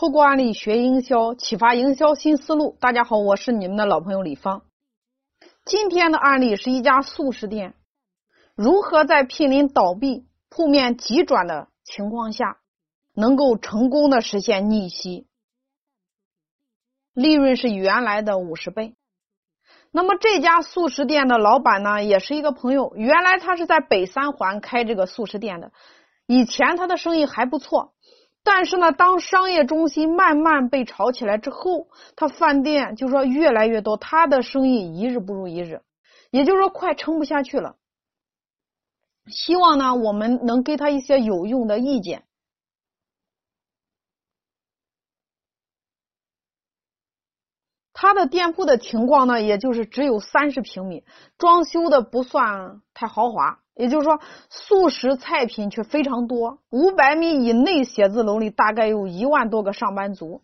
透过案例学营销，启发营销新思路。大家好，我是你们的老朋友李芳。今天的案例是一家素食店如何在濒临倒闭、铺面急转的情况下，能够成功的实现逆袭，利润是原来的五十倍。那么这家素食店的老板呢，也是一个朋友，原来他是在北三环开这个素食店的，以前他的生意还不错。但是呢，当商业中心慢慢被炒起来之后，他饭店就说越来越多，他的生意一日不如一日，也就是说快撑不下去了。希望呢，我们能给他一些有用的意见。他的店铺的情况呢，也就是只有三十平米，装修的不算太豪华。也就是说，素食菜品却非常多。五百米以内写字楼里大概有一万多个上班族，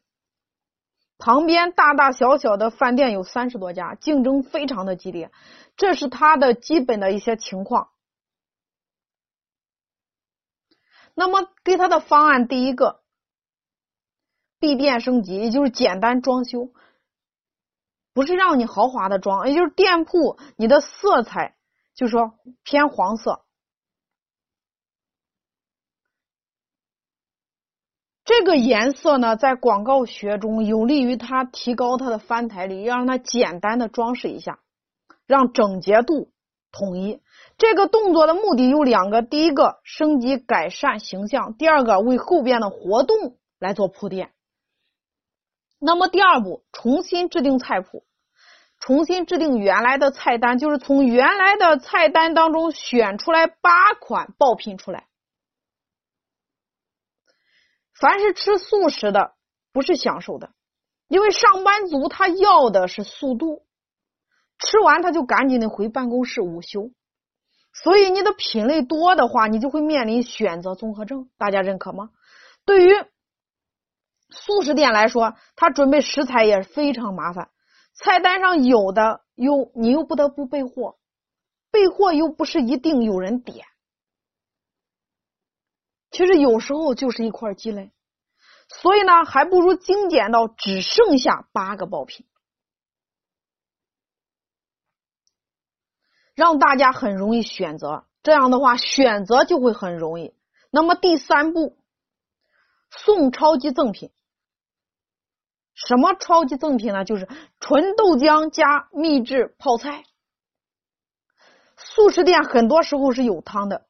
旁边大大小小的饭店有三十多家，竞争非常的激烈。这是他的基本的一些情况。那么给他的方案，第一个，闭店升级，也就是简单装修，不是让你豪华的装，也就是店铺你的色彩。就说偏黄色，这个颜色呢，在广告学中有利于它提高它的翻台率，要让它简单的装饰一下，让整洁度统一。这个动作的目的有两个：第一个，升级改善形象；第二个，为后边的活动来做铺垫。那么第二步，重新制定菜谱。重新制定原来的菜单，就是从原来的菜单当中选出来八款爆品出来。凡是吃素食的，不是享受的，因为上班族他要的是速度，吃完他就赶紧的回办公室午休。所以你的品类多的话，你就会面临选择综合症。大家认可吗？对于素食店来说，他准备食材也非常麻烦。菜单上有的又你又不得不备货，备货又不是一定有人点，其实有时候就是一块积累，所以呢，还不如精简到只剩下八个爆品，让大家很容易选择。这样的话，选择就会很容易。那么第三步，送超级赠品。什么超级赠品呢？就是纯豆浆加秘制泡菜。素食店很多时候是有汤的，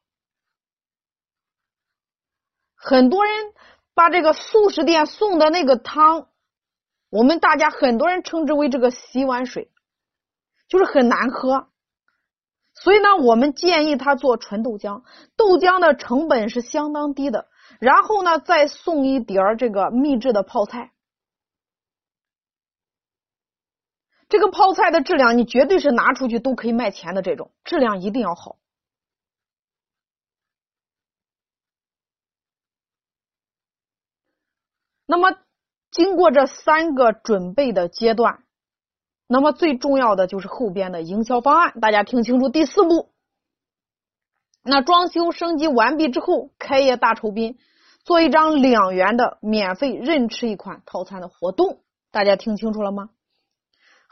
很多人把这个素食店送的那个汤，我们大家很多人称之为这个洗碗水，就是很难喝。所以呢，我们建议他做纯豆浆，豆浆的成本是相当低的。然后呢，再送一碟儿这个秘制的泡菜。这个泡菜的质量，你绝对是拿出去都可以卖钱的。这种质量一定要好。那么，经过这三个准备的阶段，那么最重要的就是后边的营销方案。大家听清楚，第四步，那装修升级完毕之后，开业大酬宾，做一张两元的免费任吃一款套餐的活动。大家听清楚了吗？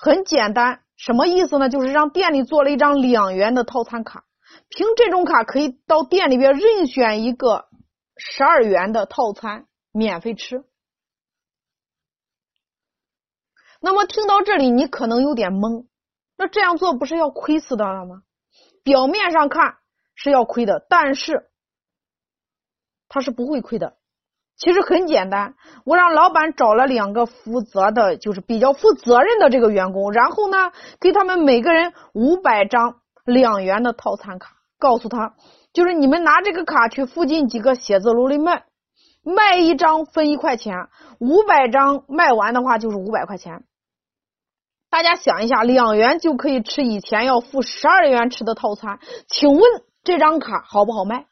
很简单，什么意思呢？就是让店里做了一张两元的套餐卡，凭这种卡可以到店里边任选一个十二元的套餐免费吃。那么听到这里，你可能有点懵，那这样做不是要亏死的了吗？表面上看是要亏的，但是他是不会亏的。其实很简单，我让老板找了两个负责的，就是比较负责任的这个员工，然后呢，给他们每个人五百张两元的套餐卡，告诉他，就是你们拿这个卡去附近几个写字楼里卖，卖一张分一块钱，五百张卖完的话就是五百块钱。大家想一下，两元就可以吃以前要付十二元吃的套餐，请问这张卡好不好卖？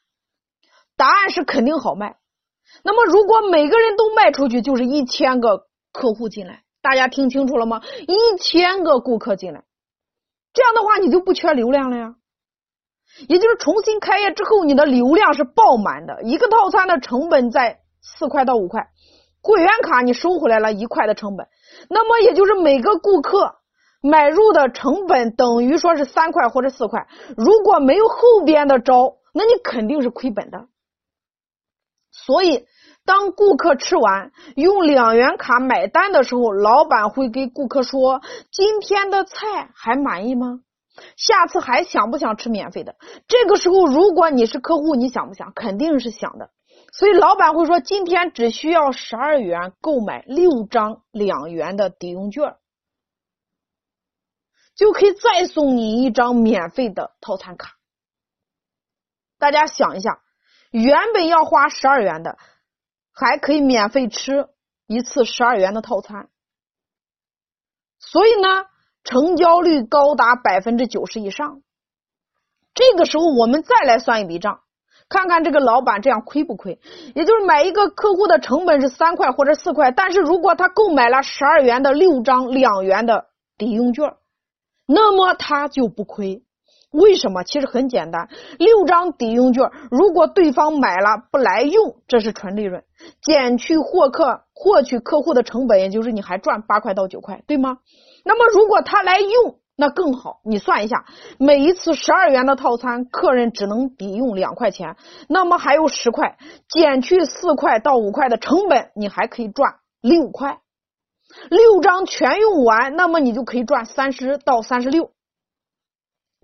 答案是肯定好卖。那么，如果每个人都卖出去，就是一千个客户进来。大家听清楚了吗？一千个顾客进来，这样的话你就不缺流量了呀。也就是重新开业之后，你的流量是爆满的。一个套餐的成本在四块到五块，会员卡你收回来了一块的成本，那么也就是每个顾客买入的成本等于说是三块或者四块。如果没有后边的招，那你肯定是亏本的。所以，当顾客吃完用两元卡买单的时候，老板会给顾客说：“今天的菜还满意吗？下次还想不想吃免费的？”这个时候，如果你是客户，你想不想？肯定是想的。所以，老板会说：“今天只需要十二元购买六张两元的抵用券，就可以再送你一张免费的套餐卡。”大家想一下。原本要花十二元的，还可以免费吃一次十二元的套餐，所以呢，成交率高达百分之九十以上。这个时候，我们再来算一笔账，看看这个老板这样亏不亏？也就是买一个客户的成本是三块或者四块，但是如果他购买了十二元的六张两元的抵用券，那么他就不亏。为什么？其实很简单，六张抵用券，如果对方买了不来用，这是纯利润，减去获客获取客户的成本，也就是你还赚八块到九块，对吗？那么如果他来用，那更好。你算一下，每一次十二元的套餐，客人只能抵用两块钱，那么还有十块，减去四块到五块的成本，你还可以赚六块。六张全用完，那么你就可以赚三十到三十六。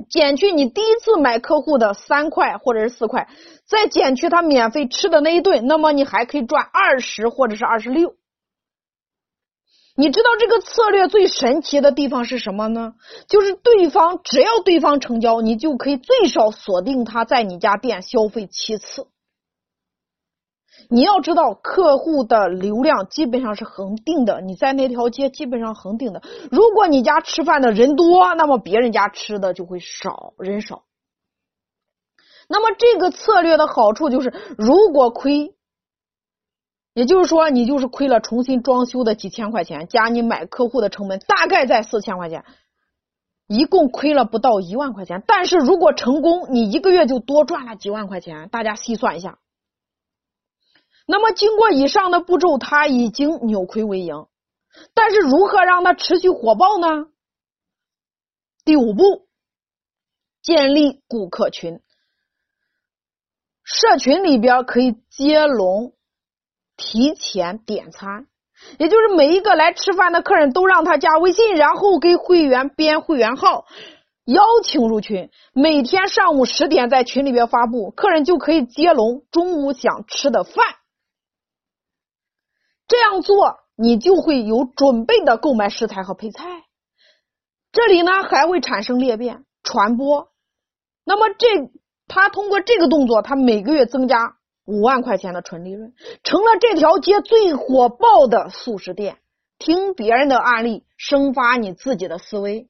减去你第一次买客户的三块或者是四块，再减去他免费吃的那一顿，那么你还可以赚二十或者是二十六。你知道这个策略最神奇的地方是什么呢？就是对方只要对方成交，你就可以最少锁定他在你家店消费七次。你要知道，客户的流量基本上是恒定的，你在那条街基本上恒定的。如果你家吃饭的人多，那么别人家吃的就会少，人少。那么这个策略的好处就是，如果亏，也就是说你就是亏了重新装修的几千块钱，加你买客户的成本大概在四千块钱，一共亏了不到一万块钱。但是如果成功，你一个月就多赚了几万块钱。大家细算一下。那么，经过以上的步骤，他已经扭亏为盈。但是，如何让他持续火爆呢？第五步，建立顾客群。社群里边可以接龙，提前点餐，也就是每一个来吃饭的客人都让他加微信，然后给会员编会员号，邀请入群。每天上午十点在群里边发布，客人就可以接龙中午想吃的饭。这样做，你就会有准备的购买食材和配菜。这里呢还会产生裂变传播。那么这他通过这个动作，他每个月增加五万块钱的纯利润，成了这条街最火爆的素食店。听别人的案例，生发你自己的思维。